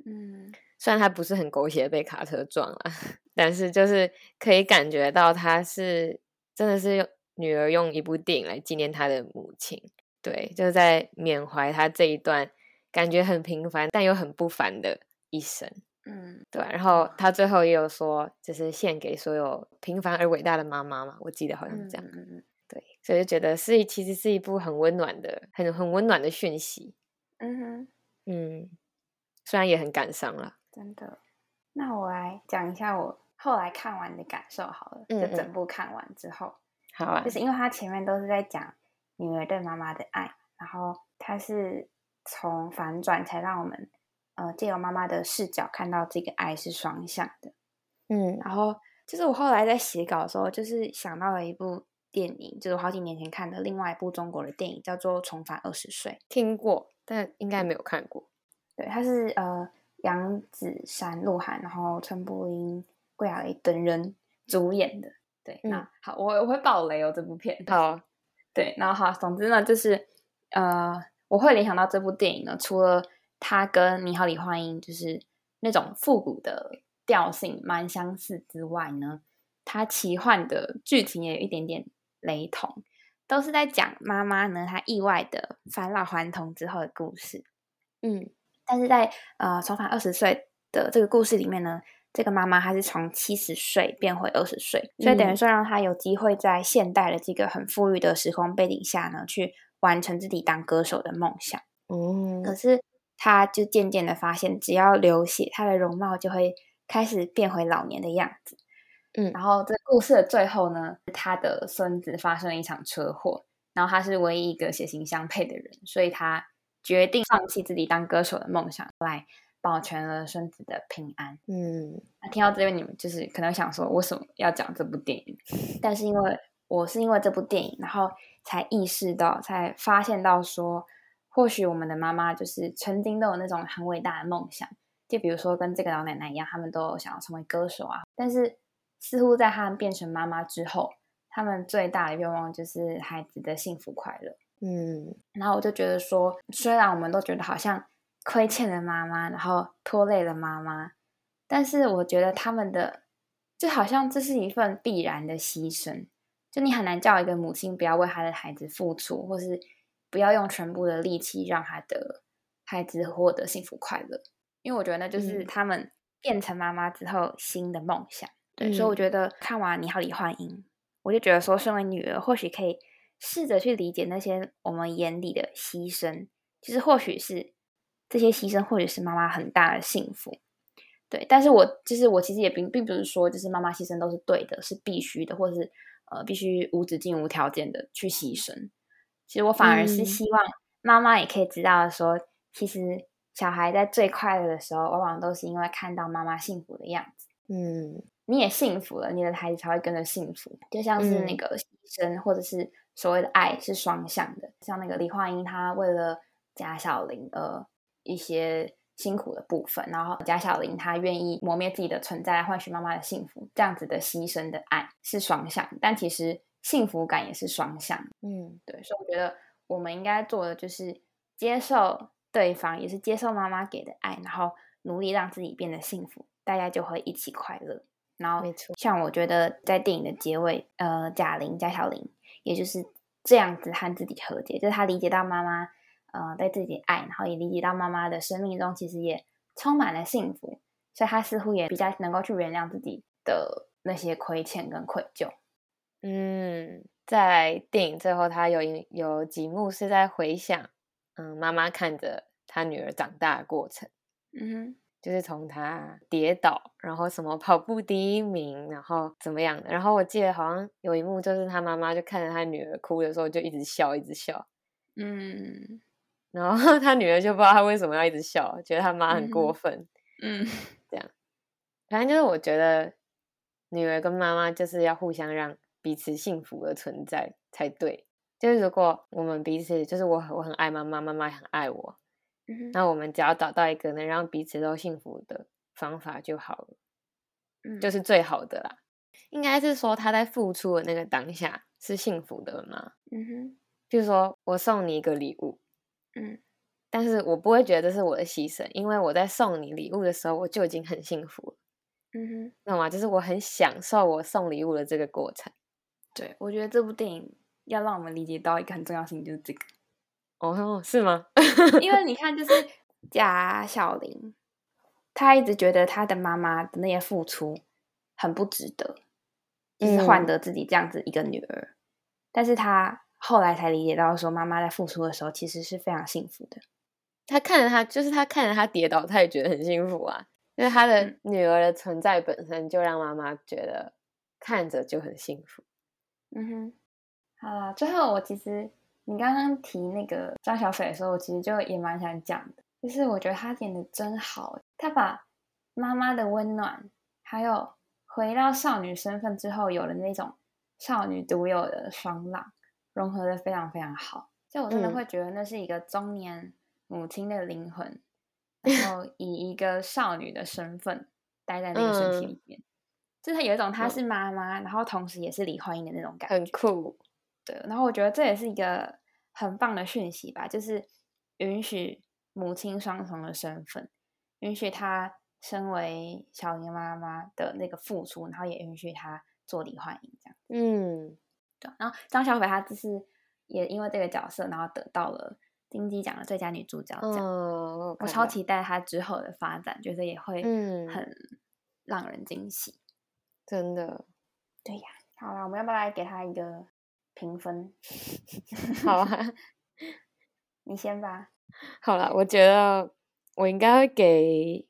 Speaker 2: 嗯
Speaker 1: 虽然他不是很狗血被卡车撞了，但是就是可以感觉到他是真的是用女儿用一部电影来纪念她的母亲，对，就是在缅怀她这一段感觉很平凡但又很不凡的一生。
Speaker 2: 嗯，
Speaker 1: 对，然后他最后也有说，就是献给所有平凡而伟大的妈妈嘛，我记得好像是这样。
Speaker 2: 嗯嗯
Speaker 1: 对，所以就觉得是其实是一部很温暖的、很很温暖的讯息。
Speaker 2: 嗯哼，
Speaker 1: 嗯，虽然也很感伤了。
Speaker 2: 真的。那我来讲一下我后来看完的感受好了，
Speaker 1: 嗯嗯
Speaker 2: 就整部看完之后，
Speaker 1: 好啊
Speaker 2: 就，是因为他前面都是在讲女儿对妈妈的爱，然后他是从反转才让我们呃借由妈妈的视角看到这个爱是双向的。
Speaker 1: 嗯
Speaker 2: 然后就是我后来在写稿的时候，就是想到了一部电影，就是我好几年前看的另外一部中国的电影，叫做《重返二十岁》。
Speaker 1: 听过，但应该没有看过。
Speaker 2: 对，它是呃杨子姗、鹿晗，然后陈柏霖、桂雅蕾等人主演的。对，
Speaker 1: 嗯
Speaker 2: 那好，我我会爆雷哦，这部片。
Speaker 1: 好，
Speaker 2: 对，然后好，总之呢，就是呃，我会联想到这部电影呢，除了它跟《你好，李焕英》就是那种复古的调性蛮相似之外呢，它奇幻的剧情也有一点点雷同，都是在讲妈妈呢她意外的返老还童之后的故事。
Speaker 1: 嗯
Speaker 2: 但是在呃重返二十岁的这个故事里面呢，这个妈妈她是从七十岁变回二十岁，所以等于
Speaker 1: 嗯
Speaker 2: 说让她有机会在现代的这个很富裕的时空背景下呢，去完成自己当歌手的梦想。
Speaker 1: 哦，
Speaker 2: 可是她就渐渐的发现，只要流血，她的容貌就会开始变回老年的样子。
Speaker 1: 嗯
Speaker 2: 然后这故事的最后呢，她的孙子发生了一场车祸，然后他是唯一一个血型相配的人，所以他决定放弃自己当歌手的梦想，来保全了孙子的平安。
Speaker 1: 嗯
Speaker 2: 那听到这边，你们就是可能想说，为什么要讲这部电影？但是因为我是因为这部电影，然后才意识到，才发现到说，或许我们的妈妈就是曾经都有那种很伟大的梦想，就比如说跟这个老奶奶一样，他们都想要成为歌手啊。但是似乎在他们变成妈妈之后，他们最大的愿望就是孩子的幸福快乐。
Speaker 1: 嗯
Speaker 2: 然后我就觉得说，虽然我们都觉得好像亏欠了妈妈，然后拖累了妈妈，但是我觉得他们的就好像这是一份必然的牺牲。就你很难叫一个母亲不要为她的孩子付出，或是不要用全部的力气让她的孩子获得幸福快乐，因为我觉得那就是
Speaker 1: 嗯
Speaker 2: 他们变成妈妈之后新的梦想。对，所以我
Speaker 1: 嗯
Speaker 2: 觉得看完《你好，李焕英》，我就觉得说，身为女儿，或许可以试着去理解那些我们眼里的牺牲，其实或许是这些牺牲，或许是妈妈很大的幸福。对，但是我就是我其实也并并不是说，就是妈妈牺牲都是对的，是必须的，或是呃必须无止境、无条件的去牺牲。其实我反而是
Speaker 1: 嗯
Speaker 2: 希望妈妈也可以知道说，其实小孩在最快乐的时候，往往都是因为看到妈妈幸福的样子。
Speaker 1: 嗯
Speaker 2: 你也幸福了，你的孩子才会跟着幸福。就像是那
Speaker 1: 嗯
Speaker 2: 个牺牲，或者是所谓的爱是双向的。像那个李焕英，她为了贾小玲呃一些辛苦的部分，然后贾小玲她愿意磨灭自己的存在来换取妈妈的幸福，这样子的牺牲的爱是双向，但其实幸福感也是双向。
Speaker 1: 嗯
Speaker 2: 对，所以我觉得我们应该做的就是接受对方，也是接受妈妈给的爱，然后努力让自己变得幸福，大家就会一起快乐。然后
Speaker 1: 没错，
Speaker 2: 像我觉得在电影的结尾，呃，贾玲贾小玲也就是这样子和自己和解，就是他理解到妈妈呃对自己的爱，然后也理解到妈妈的生命中其实也充满了幸福，所以他似乎也比较能够去原谅自己的那些亏欠跟愧疚。
Speaker 1: 嗯，在电影最后，他有一有几幕是在回想，嗯，妈妈看着他女儿长大的过程。
Speaker 2: 嗯
Speaker 1: 就是从他跌倒，然后什么跑步第一名，然后怎么样的。然后我记得好像有一幕，就是他妈妈就看着他女儿哭的时候，就一直笑，一直笑。
Speaker 2: 嗯
Speaker 1: 然后他女儿就不知道他为什么要一直笑，觉得他妈很过分
Speaker 2: 嗯 这样
Speaker 1: 反正就是我觉得女儿跟妈妈就是要互相让彼此幸福的存在才对。就是如果我们彼此，就是我我很爱妈妈，妈妈也很爱我，
Speaker 2: 嗯
Speaker 1: 那我们只要找到一个能让彼此都幸福的方法就好了。
Speaker 2: 嗯
Speaker 1: 就是最好的啦。应该是说他在付出的那个当下是幸福的吗？
Speaker 2: 嗯哼
Speaker 1: 就是说我送你一个礼物，
Speaker 2: 嗯
Speaker 1: 但是我不会觉得这是我的牺牲，因为我在送你礼物的时候我就已经很幸福了，
Speaker 2: 嗯哼，
Speaker 1: 懂吗？就是我很享受我送礼物的这个过程。
Speaker 2: 对，我觉得这部电影要让我们理解到一个很重要性，就是这个。
Speaker 1: 哦，是吗？
Speaker 2: 因为你看，就是贾小玲，她一直觉得她的妈妈的那些付出很不值得，就是换得自己这样子一个女儿。但是她后来才理解到，说妈妈在付出的时候其实是非常幸福的。
Speaker 1: 她看着她，就是她看着她跌倒，她也觉得很幸福啊。因为她的女儿的存在本身就让妈妈觉得看着就很幸福。
Speaker 2: 嗯哼，好了，最后我其实你刚刚提那个张小斐的时候，我其实就也蛮想讲的，就是我觉得他演的真好，他把妈妈的温暖，还有回到少女身份之后有了那种少女独有的爽朗，融合的非常非常好。就我真的会觉得那是一个中年母亲的灵魂，然后 以一个少女的身份待在那个身体里面。就是有一种她是妈妈，然后同时也是李焕英的那种感觉，
Speaker 1: 很酷。
Speaker 2: 对，然后我觉得这也是一个很棒的讯息吧，就是允许母亲双重的身份，允许她身为小年妈妈的那个付出，然后也允许她做李焕英这样。
Speaker 1: 嗯，
Speaker 2: 对。然后张小斐她就是也因为这个角色，然后得到了金鸡奖的最佳女主角奖。
Speaker 1: 哦，
Speaker 2: 我超期待她之后的发展，觉得也会很让人惊喜。
Speaker 1: 真的，
Speaker 2: 对呀。好了，我们要不要来给她一个评分？
Speaker 1: 好啊，
Speaker 2: 你先吧。
Speaker 1: 好了，我觉得我应该会给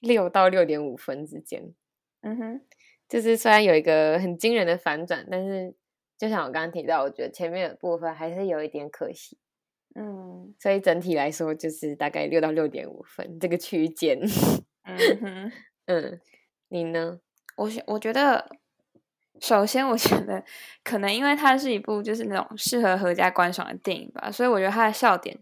Speaker 1: 六到六点五分之间。
Speaker 2: 嗯哼，
Speaker 1: 就是虽然有一个很惊人的反转，但是就像我刚刚提到，我觉得前面的部分还是有一点可惜。
Speaker 2: 嗯，
Speaker 1: 所以整体来说就是大概六到六点五分这个区间。
Speaker 2: 嗯哼，
Speaker 1: 嗯，你呢？
Speaker 2: 我我觉得，首先我觉得可能因为它是一部就是那种适合合家观赏的电影吧，所以我觉得它的笑点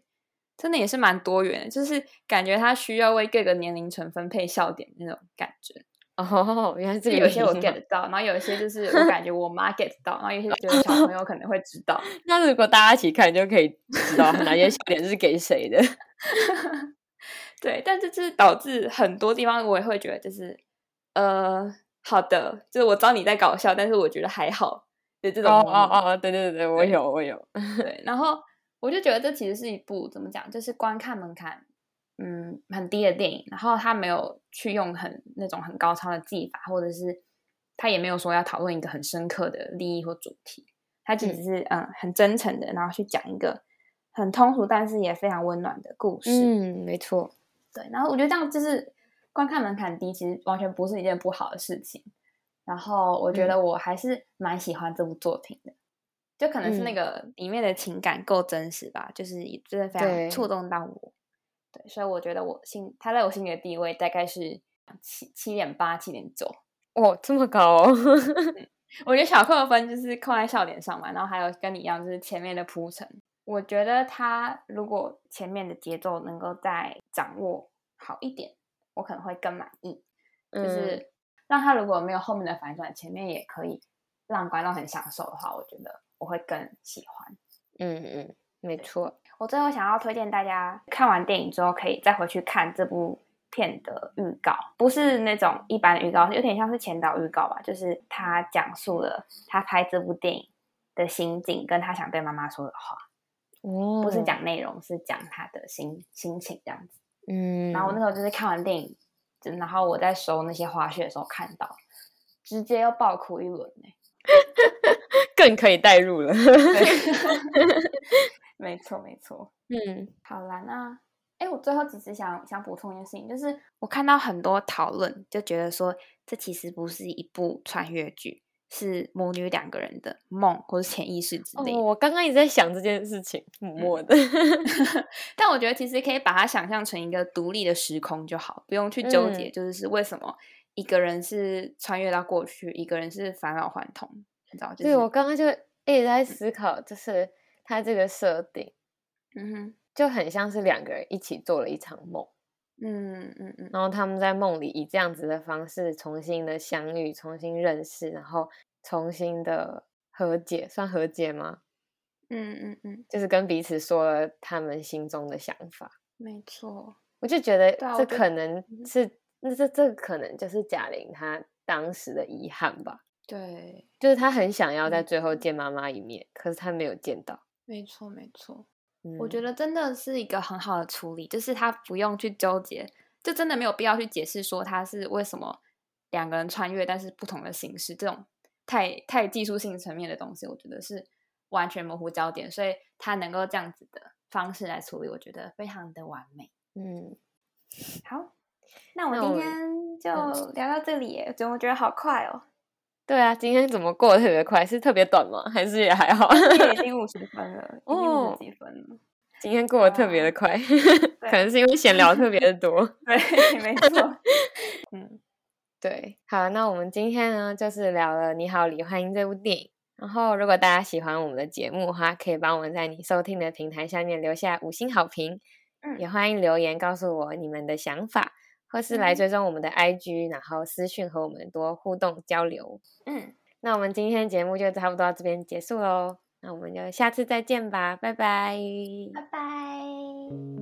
Speaker 2: 真的也是蛮多元的，就是感觉它需要为各个年龄层分配笑点那种感觉。
Speaker 1: 哦，原来这个
Speaker 2: 有些我 get 到，然后有一些就是我感觉我妈 get 到，然后有些就是小朋友可能会知道。
Speaker 1: 那如果大家一起看，就可以知道哪些笑点是给谁的。
Speaker 2: 对，但这是导致很多地方我也会觉得就是呃。好的，就是我知道你在搞笑，但是我觉得还好的这种。
Speaker 1: 哦哦哦，对对对，我有我有。
Speaker 2: 对，然后我就觉得这其实是一部怎么讲，就是观看门槛嗯很低的电影。然后他没有去用很那种很高超的技法，或者是他也没有说要讨论一个很深刻的利益或主题。他只是嗯很真诚的，然后去讲一个很通俗但是也非常温暖的故事。
Speaker 1: 嗯，没错。
Speaker 2: 对，然后我觉得这样就是。观看门槛低，其实完全不是一件不好的事情。然后我觉得我还是蛮喜欢这部作品的，就可能是那个里面的情感够真实吧，就是真的非常触动到我。对，所以我觉得我心他在我心里的地位大概是七七点八、七点九。
Speaker 1: 哦，这么高！
Speaker 2: 我觉得小扣分就是扣在笑点上嘛，然后还有跟你一样，就是前面的铺陈。我觉得他如果前面的节奏能够再掌握好一点。我可能会更满意，就是让他如果没有后面的反转，前面也可以让观众很享受的话，我觉得我会更喜欢。
Speaker 1: 嗯嗯，没错。
Speaker 2: 我最后想要推荐大家看完电影之后，可以再回去看这部片的预告，不是那种一般的预告，有点像是前导预告吧，就是他讲述了他拍这部电影的心境，跟他想对妈妈说的话。
Speaker 1: 哦，
Speaker 2: 不是讲内容，是讲他的心心情这样子。
Speaker 1: 嗯，
Speaker 2: 然后我那时候就是看完电影，然后我在收那些花絮的时候看到，直接要爆哭一轮呢，
Speaker 1: 更可以代入了。
Speaker 2: 没错没错，
Speaker 1: 嗯，
Speaker 2: 好啦，那哎，我最后只是想想补充一件事情，就是我看到很多讨论，就觉得说这其实不是一部穿越剧。是母女两个人的梦或者潜意识之类。
Speaker 1: 我刚刚一直在想这件事情，默默的。
Speaker 2: 但我觉得其实可以把它想象成一个独立的时空就好，不用去纠结，就是是为什么一个人是穿越到过去，一个人是返老还童，你知道？
Speaker 1: 对我刚刚就一直在思考，就是他这个设定，
Speaker 2: 嗯哼，
Speaker 1: 就很像是两个人一起做了一场梦，
Speaker 2: 嗯嗯嗯，
Speaker 1: 然后他们在梦里以这样子的方式重新的相遇，重新认识，然后。重新的和解，算和解吗？
Speaker 2: 嗯嗯嗯，
Speaker 1: 就是跟彼此说了他们心中的想法。
Speaker 2: 没错，
Speaker 1: 我就觉得这可能是，那这这可能就是贾玲她当时的遗憾吧。
Speaker 2: 对，
Speaker 1: 就是她很想要在
Speaker 2: 嗯
Speaker 1: 最后见妈妈一面，可是她没有见到。
Speaker 2: 没错没错。
Speaker 1: 嗯
Speaker 2: 我觉得真的是一个很好的处理，就是他不用去纠结，就真的没有必要去解释说他是为什么两个人穿越，但是不同的形式，这种太太技术性层面的东西，我觉得是完全模糊焦点，所以他能够这样子的方式来处理，我觉得非常的完美。
Speaker 1: 嗯，
Speaker 2: 好，那我今天就聊到这里耶，怎么觉得好快哦？
Speaker 1: 对啊，今天怎么过得特别快？是特别短吗？还是也还好？
Speaker 2: 也已经五十分了，已经五
Speaker 1: 哦
Speaker 2: 十几分了。
Speaker 1: 今天过得特别的快，可能是因为闲聊特别的多。
Speaker 2: 对，没错。嗯，
Speaker 1: 对，好，那我们今天呢，就是聊了《你好，李焕英》这部电影。然后，如果大家喜欢我们的节目的话，可以帮我们在你收听的平台下面留下五星好评，
Speaker 2: 嗯
Speaker 1: 也欢迎留言告诉我你们的想法，或是来
Speaker 2: 嗯
Speaker 1: 追踪我们的 IG，、然后私讯和我们多互动交流。
Speaker 2: 嗯，
Speaker 1: 那我们今天节目就差不多到这边结束喽，那我们就下次再见吧，拜拜。
Speaker 2: 拜拜。